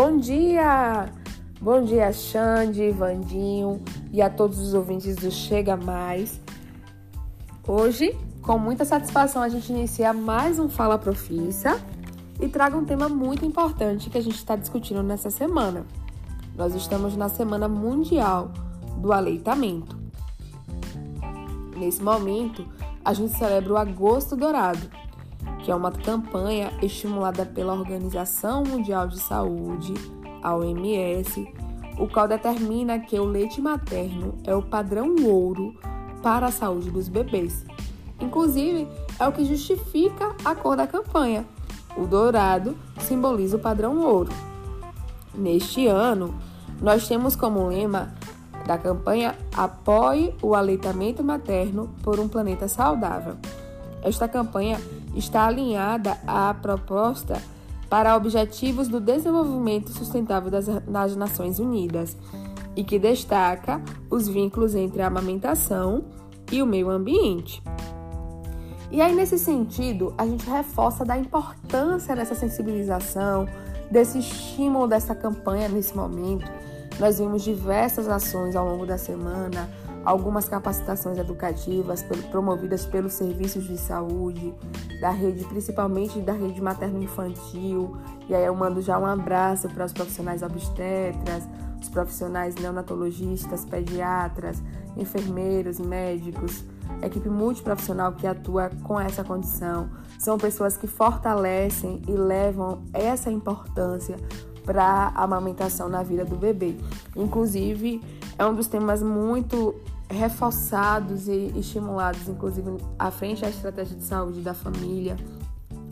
Bom dia! Bom dia, Xande, Vandinho e a todos os ouvintes do Chega Mais. Hoje, com muita satisfação, a gente inicia mais um Fala Profissa e traga um tema muito importante que a gente está discutindo nessa semana. Nós estamos na Semana Mundial do Aleitamento. Nesse momento, a gente celebra o Agosto Dourado, que é uma campanha estimulada pela Organização Mundial de Saúde, a OMS, o qual determina que o leite materno é o padrão ouro para a saúde dos bebês. Inclusive, é o que justifica a cor da campanha. O dourado simboliza o padrão ouro. Neste ano, nós temos como lema da campanha Apoie o aleitamento materno por um planeta saudável. Esta campanha está alinhada à proposta para Objetivos do Desenvolvimento Sustentável das, Nações Unidas e que destaca os vínculos entre a amamentação e o meio ambiente. E aí, nesse sentido, a gente reforça da importância dessa sensibilização, desse estímulo dessa campanha nesse momento nós vimos diversas ações ao longo da semana, algumas capacitações educativas promovidas pelos serviços de saúde, da rede, principalmente da rede materno-infantil. E aí eu mando já um abraço para os profissionais obstetras, os profissionais neonatologistas, pediatras, enfermeiros, médicos, equipe multiprofissional que atua com essa condição. São pessoas que fortalecem e levam essa importância para a amamentação na vida do bebê. Inclusive, é um dos temas muito reforçados e estimulados, inclusive à frente da estratégia de saúde da família,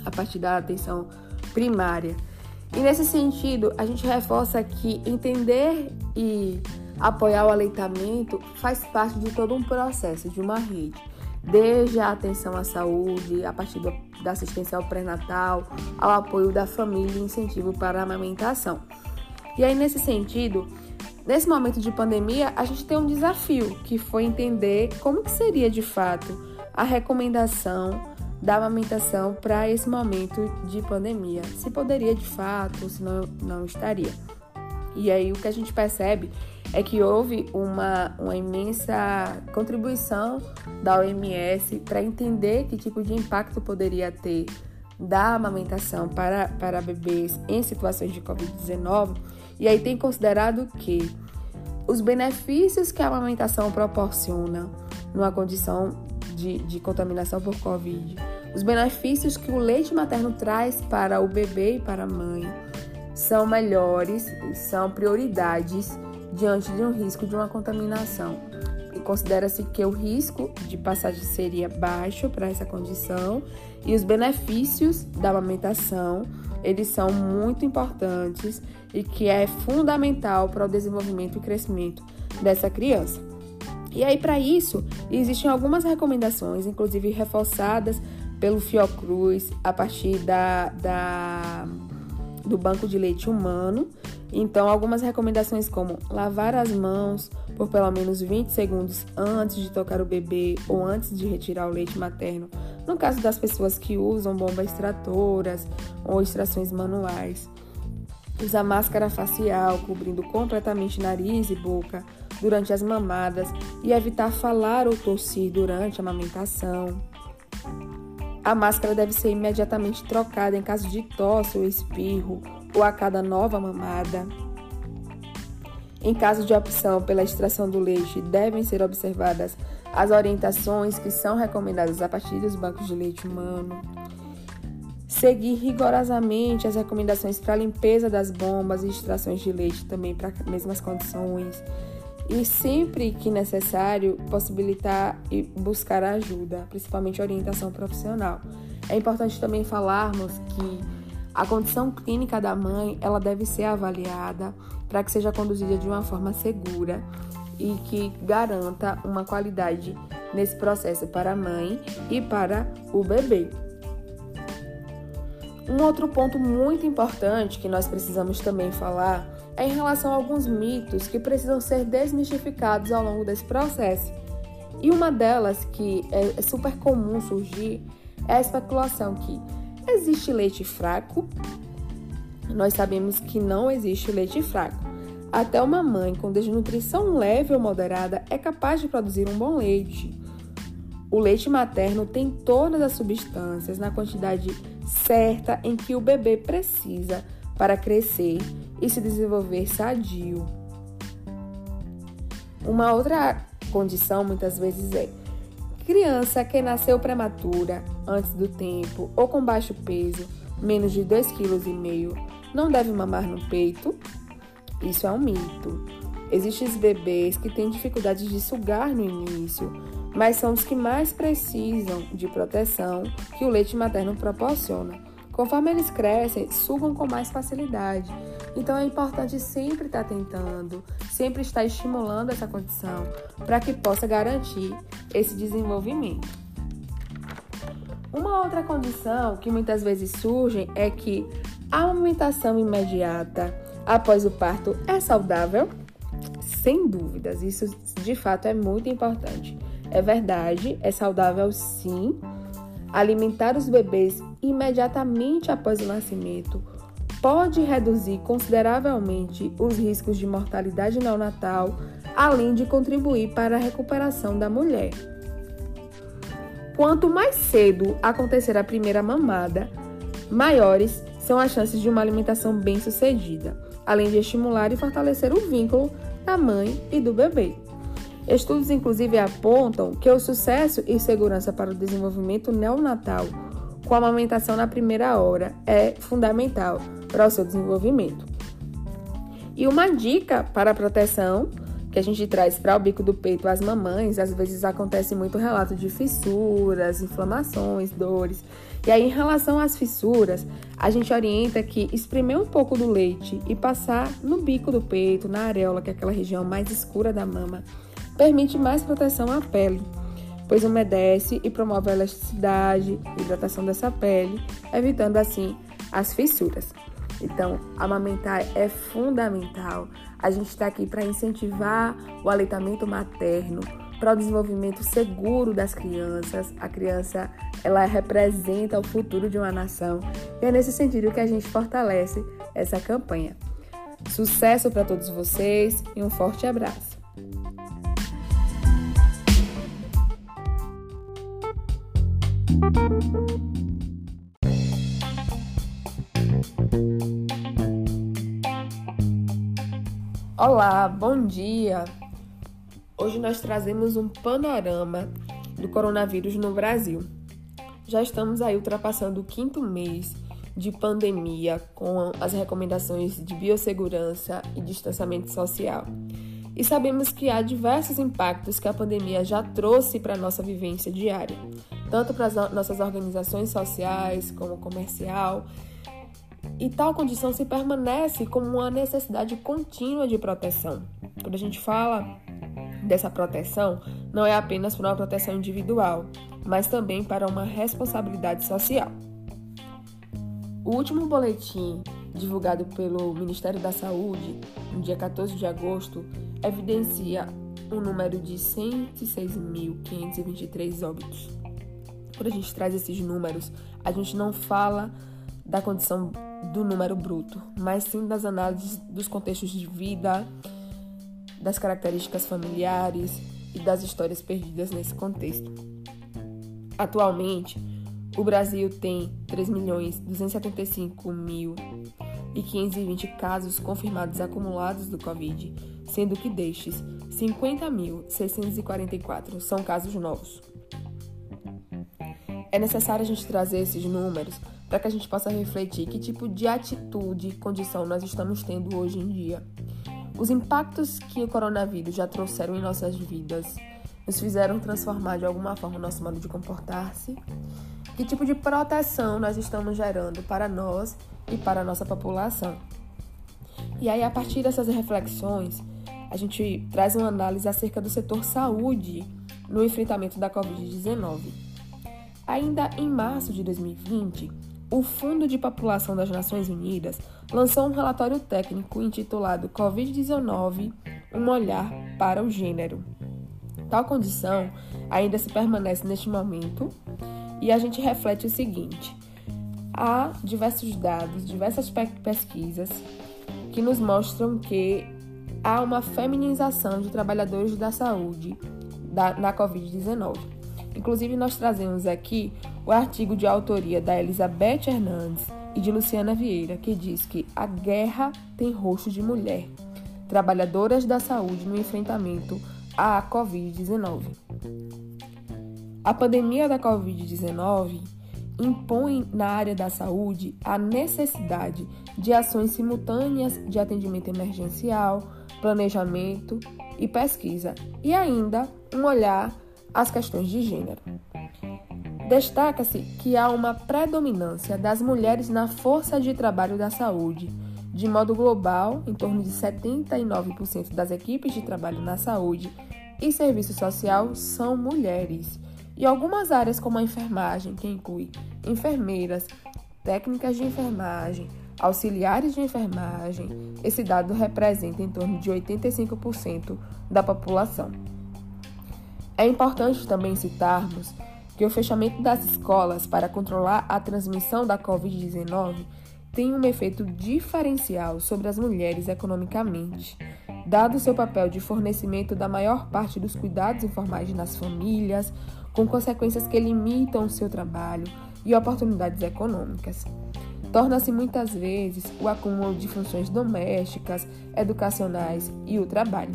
a partir da atenção primária. E nesse sentido, a gente reforça que entender e apoiar o aleitamento faz parte de todo um processo, de uma rede desde a atenção à saúde, a partir da assistência ao pré-natal, ao apoio da família e incentivo para a amamentação. E aí, nesse sentido, nesse momento de pandemia, a gente tem um desafio, que foi entender como que seria de fato a recomendação da amamentação para esse momento de pandemia. Se poderia de fato, se não, não estaria. E aí o que a gente percebe é que houve uma, uma imensa contribuição da OMS para entender que tipo de impacto poderia ter da amamentação para, para bebês em situações de Covid-19, e aí tem considerado que os benefícios que a amamentação proporciona numa condição de, de contaminação por Covid, os benefícios que o leite materno traz para o bebê e para a mãe são melhores, são prioridades diante de um risco de uma contaminação. E considera-se que o risco de passagem seria baixo para essa condição e os benefícios da amamentação, eles são muito importantes e que é fundamental para o desenvolvimento e crescimento dessa criança. E aí, para isso, existem algumas recomendações, inclusive reforçadas pelo Fiocruz, a partir da, da, do banco de leite humano, então, algumas recomendações como lavar as mãos por pelo menos 20 segundos antes de tocar o bebê ou antes de retirar o leite materno, no caso das pessoas que usam bombas extratoras ou extrações manuais. Usar máscara facial, cobrindo completamente nariz e boca durante as mamadas e evitar falar ou tossir durante a amamentação. A máscara deve ser imediatamente trocada em caso de tosse ou espirro ou a cada nova mamada. Em caso de opção pela extração do leite, devem ser observadas as orientações que são recomendadas a partir dos bancos de leite humano. Seguir rigorosamente as recomendações para limpeza das bombas e extrações de leite também para as mesmas condições. E sempre que necessário, possibilitar e buscar ajuda, principalmente orientação profissional. É importante também falarmos que a condição clínica da mãe, ela deve ser avaliada para que seja conduzida de uma forma segura e que garanta uma qualidade nesse processo para a mãe e para o bebê. Um outro ponto muito importante que nós precisamos também falar é em relação a alguns mitos que precisam ser desmistificados ao longo desse processo. E uma delas que é super comum surgir é a especulação que Existe leite fraco? nós sabemos que não existe leite fraco. Até uma mãe com desnutrição leve ou moderada é capaz de produzir um bom leite. O leite materno tem todas as substâncias na quantidade certa em que o bebê precisa para crescer e se desenvolver sadio. Uma outra condição muitas vezes é criança que nasceu prematura, antes do tempo ou com baixo peso, menos de 2,5 kg, não deve mamar no peito. Isso é um mito. Existem bebês que têm dificuldade de sugar no início, mas são os que mais precisam de proteção que o leite materno proporciona. Conforme eles crescem, sugam com mais facilidade. Então é importante sempre estar tentando, sempre estar estimulando essa condição para que possa garantir esse desenvolvimento. Uma outra condição que muitas vezes surge é que a amamentação imediata após o parto é saudável? Sem dúvidas, isso de fato é muito importante. É verdade, é saudável sim alimentar os bebês imediatamente após o nascimento pode reduzir consideravelmente os riscos de mortalidade neonatal, além de contribuir para a recuperação da mulher. Quanto mais cedo acontecer a primeira mamada, maiores são as chances de uma alimentação bem-sucedida, além de estimular e fortalecer o vínculo da mãe e do bebê. Estudos, inclusive, apontam que o sucesso e segurança para o desenvolvimento neonatal com a amamentação na primeira hora é fundamental para o seu desenvolvimento. E uma dica para a proteção que a gente traz para o bico do peito às mamães, às vezes acontece muito relato de fissuras, inflamações, dores. E aí, em relação às fissuras, a gente orienta que espremer um pouco do leite e passar no bico do peito, na areola, que é aquela região mais escura da mama, permite mais proteção à pele pois umedece e promove a elasticidade e hidratação dessa pele, evitando assim as fissuras. Então, amamentar é fundamental. A gente está aqui para incentivar o aleitamento materno, para o desenvolvimento seguro das crianças. A criança, ela representa o futuro de uma nação. E é nesse sentido que a gente fortalece essa campanha. Sucesso para todos vocês e um forte abraço. Olá, bom dia! Hoje nós trazemos um panorama do coronavírus no Brasil. Já estamos aí ultrapassando o quinto mês de pandemia com as recomendações de biossegurança e distanciamento social. E sabemos que há diversos impactos que a pandemia já trouxe para a nossa vivência diária, tanto para as nossas organizações sociais como comercial. E tal condição se permanece como uma necessidade contínua de proteção. Quando a gente fala dessa proteção, não é apenas para uma proteção individual, mas também para uma responsabilidade social. O último boletim divulgado pelo Ministério da Saúde, no dia 14 de agosto, evidencia um número de 106.523 óbitos. Quando a gente traz esses números, a gente não fala da condição do número bruto, mas sim das análises dos contextos de vida, das características familiares e das histórias perdidas nesse contexto. Atualmente, o Brasil tem 3.275.520 casos confirmados acumulados do Covid, sendo que destes, 50.644 são casos novos. É necessário a gente trazer esses números para que a gente possa refletir que tipo de atitude e condição nós estamos tendo hoje em dia. Os impactos que o coronavírus já trouxeram em nossas vidas nos fizeram transformar de alguma forma o nosso modo de comportar-se que tipo de proteção nós estamos gerando para nós e para a nossa população. E aí, a partir dessas reflexões, a gente traz uma análise acerca do setor saúde no enfrentamento da Covid-19. Ainda em março de 2020, o Fundo de População das Nações Unidas lançou um relatório técnico intitulado Covid-19 Um Olhar para o Gênero. Tal condição ainda se permanece neste momento e a gente reflete o seguinte: há diversos dados, diversas pesquisas que nos mostram que há uma feminização de trabalhadores da saúde da, na Covid-19. Inclusive, nós trazemos aqui o artigo de autoria da Elizabeth Hernandes e de Luciana Vieira, que diz que a guerra tem rosto de mulher, trabalhadoras da saúde no enfrentamento à Covid-19. A pandemia da Covid-19 impõe na área da saúde a necessidade de ações simultâneas de atendimento emergencial, planejamento e pesquisa, e ainda um olhar às questões de gênero. Destaca-se que há uma predominância das mulheres na força de trabalho da saúde. De modo global, em torno de 79% das equipes de trabalho na saúde e serviço social são mulheres. E algumas áreas, como a enfermagem, que inclui enfermeiras, técnicas de enfermagem, auxiliares de enfermagem, esse dado representa em torno de 85% da população. É importante também citarmos que o fechamento das escolas para controlar a transmissão da Covid-19 tem um efeito diferencial sobre as mulheres economicamente, dado seu papel de fornecimento da maior parte dos cuidados informais nas famílias, com consequências que limitam seu trabalho e oportunidades econômicas torna-se muitas vezes o acúmulo de funções domésticas, educacionais e o trabalho.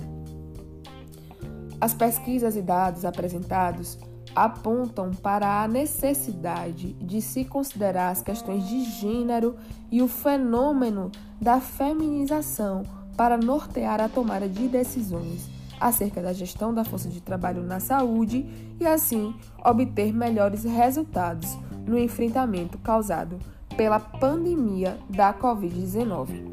As pesquisas e dados apresentados apontam para a necessidade de se considerar as questões de gênero e o fenômeno da feminização para nortear a tomada de decisões acerca da gestão da força de trabalho na saúde e, assim, obter melhores resultados no enfrentamento causado pela pandemia da Covid-19.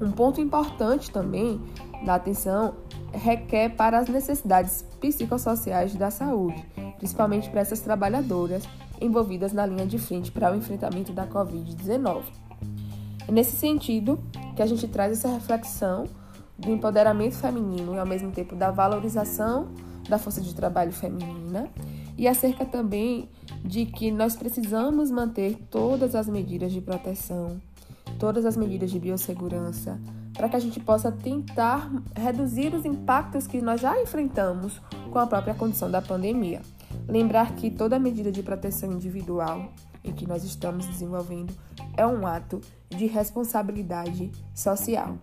Um ponto importante também da atenção requer para as necessidades psicossociais da saúde, principalmente para essas trabalhadoras envolvidas na linha de frente para o enfrentamento da Covid-19. É nesse sentido que a gente traz essa reflexão do empoderamento feminino e ao mesmo tempo da valorização da força de trabalho feminina e acerca também de que nós precisamos manter todas as medidas de proteção, todas as medidas de biossegurança, para que a gente possa tentar reduzir os impactos que nós já enfrentamos com a própria condição da pandemia. Lembrar que toda medida de proteção individual em que nós estamos desenvolvendo é um ato de responsabilidade social.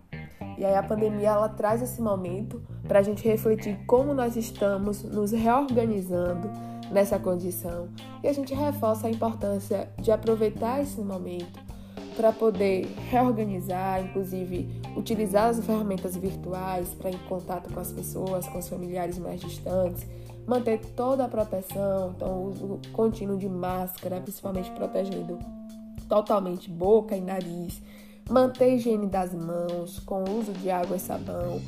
E aí a pandemia ela traz esse momento para a gente refletir como nós estamos nos reorganizando nessa condição. E a gente reforça a importância de aproveitar esse momento para poder reorganizar, inclusive utilizar as ferramentas virtuais para ir em contato com as pessoas, com os familiares mais distantes, manter toda a proteção, então o uso contínuo de máscara, principalmente protegendo totalmente boca e nariz, manter a higiene das mãos com uso de água e sabão,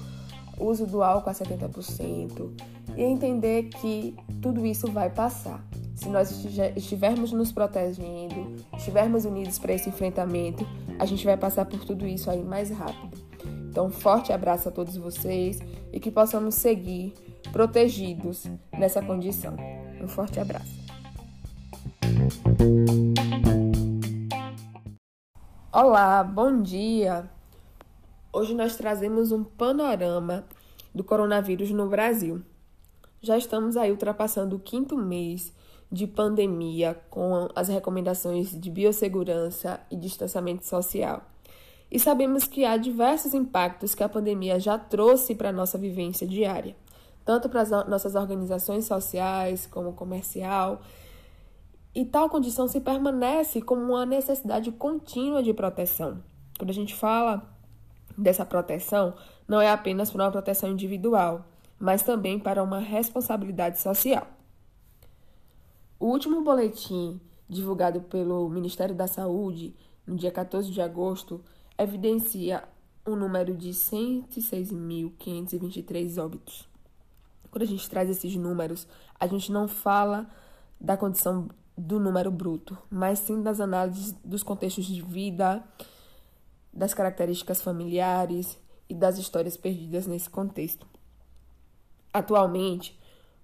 uso do álcool a 70% e entender que tudo isso vai passar. Se nós estivermos nos protegendo, estivermos unidos para esse enfrentamento, a gente vai passar por tudo isso aí mais rápido. Então, um forte abraço a todos vocês e que possamos seguir protegidos nessa condição. Um forte abraço. Olá, bom dia! Hoje nós trazemos um panorama do coronavírus no Brasil. Já estamos aí ultrapassando o quinto mês de pandemia com as recomendações de biossegurança e distanciamento social. E sabemos que há diversos impactos que a pandemia já trouxe para a nossa vivência diária, tanto para as nossas organizações sociais como comercial. E tal condição se permanece como uma necessidade contínua de proteção. Quando a gente fala dessa proteção, não é apenas para uma proteção individual, mas também para uma responsabilidade social. O último boletim divulgado pelo Ministério da Saúde, no dia 14 de agosto, evidencia um número de 106.523 óbitos. Quando a gente traz esses números, a gente não fala da condição do número bruto, mas sim das análises dos contextos de vida, das características familiares e das histórias perdidas nesse contexto. Atualmente,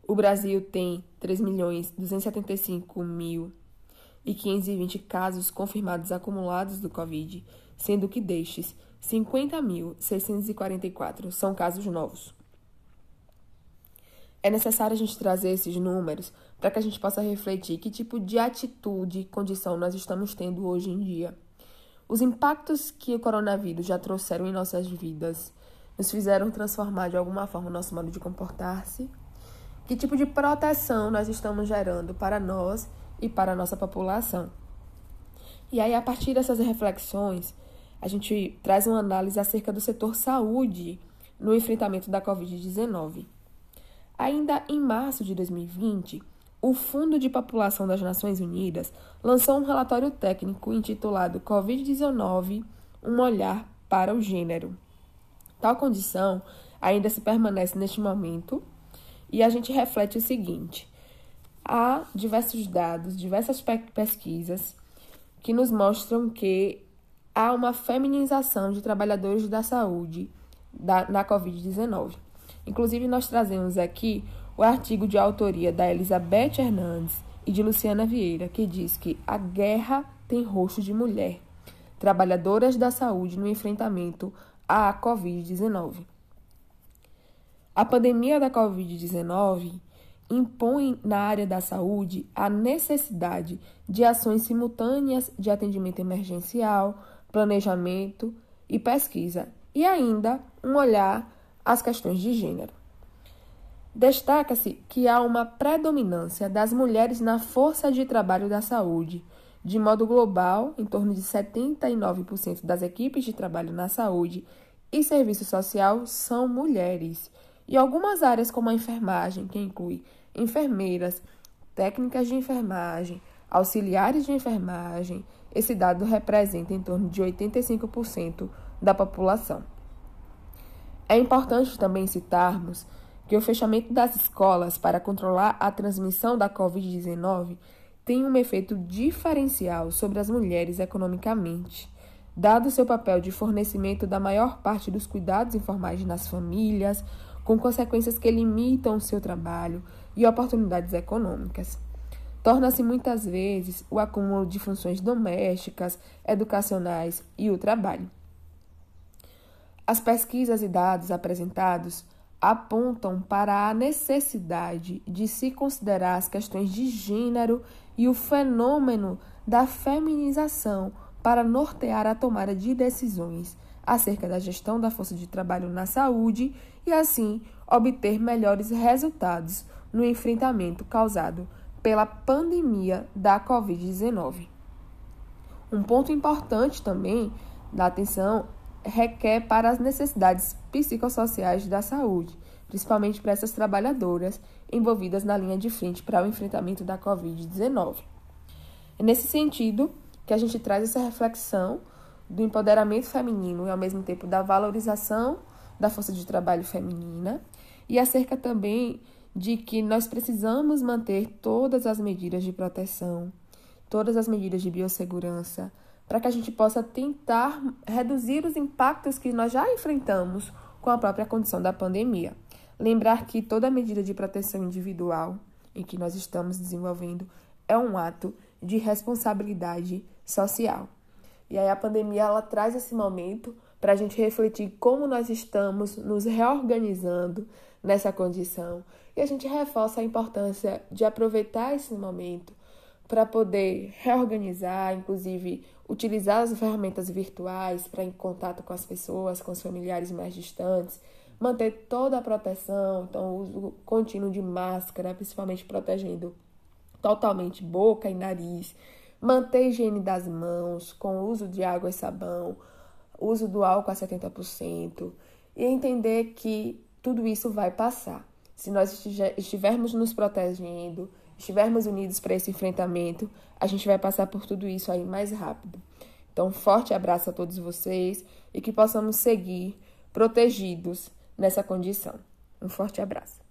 o Brasil tem 3.275.000 e 520 casos confirmados acumulados do Covid, sendo que destes, 50.644 são casos novos. É necessário a gente trazer esses números para que a gente possa refletir que tipo de atitude e condição nós estamos tendo hoje em dia. Os impactos que o coronavírus já trouxeram em nossas vidas nos fizeram transformar de alguma forma o nosso modo de comportar-se. Que tipo de proteção nós estamos gerando para nós e para a nossa população. E aí, a partir dessas reflexões, a gente traz uma análise acerca do setor saúde no enfrentamento da Covid-19. Ainda em março de 2020, o Fundo de População das Nações Unidas lançou um relatório técnico intitulado Covid-19 Um Olhar para o Gênero. Tal condição ainda se permanece neste momento e a gente reflete o seguinte: há diversos dados, diversas pesquisas que nos mostram que há uma feminização de trabalhadores da saúde da, na Covid-19. Inclusive, nós trazemos aqui o artigo de autoria da Elizabeth Hernandes e de Luciana Vieira, que diz que a guerra tem rosto de mulher, trabalhadoras da saúde no enfrentamento à Covid-19. A pandemia da Covid-19 impõe na área da saúde a necessidade de ações simultâneas de atendimento emergencial, planejamento e pesquisa, e ainda um olhar às questões de gênero. Destaca-se que há uma predominância das mulheres na força de trabalho da saúde. De modo global, em torno de 79% das equipes de trabalho na saúde e serviço social são mulheres. E algumas áreas, como a enfermagem, que inclui enfermeiras, técnicas de enfermagem, auxiliares de enfermagem, esse dado representa em torno de 85% da população. É importante também citarmos que o fechamento das escolas para controlar a transmissão da Covid-19 tem um efeito diferencial sobre as mulheres economicamente, dado seu papel de fornecimento da maior parte dos cuidados informais nas famílias, com consequências que limitam o seu trabalho, e oportunidades econômicas. Torna-se muitas vezes o acúmulo de funções domésticas, educacionais e o trabalho. As pesquisas e dados apresentados apontam para a necessidade de se considerar as questões de gênero e o fenômeno da feminização para nortear a tomada de decisões acerca da gestão da força de trabalho na saúde e, assim, obter melhores resultados no enfrentamento causado pela pandemia da Covid-19. Um ponto importante também da atenção requer para as necessidades psicossociais da saúde, principalmente para essas trabalhadoras envolvidas na linha de frente para o enfrentamento da Covid-19. É nesse sentido que a gente traz essa reflexão do empoderamento feminino e, ao mesmo tempo, da valorização da força de trabalho feminina e acerca também de que nós precisamos manter todas as medidas de proteção, todas as medidas de biossegurança, para que a gente possa tentar reduzir os impactos que nós já enfrentamos com a própria condição da pandemia. Lembrar que toda medida de proteção individual em que nós estamos desenvolvendo é um ato de responsabilidade social. E aí a pandemia ela traz esse momento para a gente refletir como nós estamos nos reorganizando nessa condição. E a gente reforça a importância de aproveitar esse momento para poder reorganizar, inclusive utilizar as ferramentas virtuais para em contato com as pessoas, com os familiares mais distantes, manter toda a proteção, então o uso contínuo de máscara, principalmente protegendo totalmente boca e nariz, manter higiene das mãos com o uso de água e sabão, uso do álcool a 70% e entender que tudo isso vai passar. Se nós estivermos nos protegendo, estivermos unidos para esse enfrentamento, a gente vai passar por tudo isso aí mais rápido. Então, um forte abraço a todos vocês e que possamos seguir protegidos nessa condição. Um forte abraço.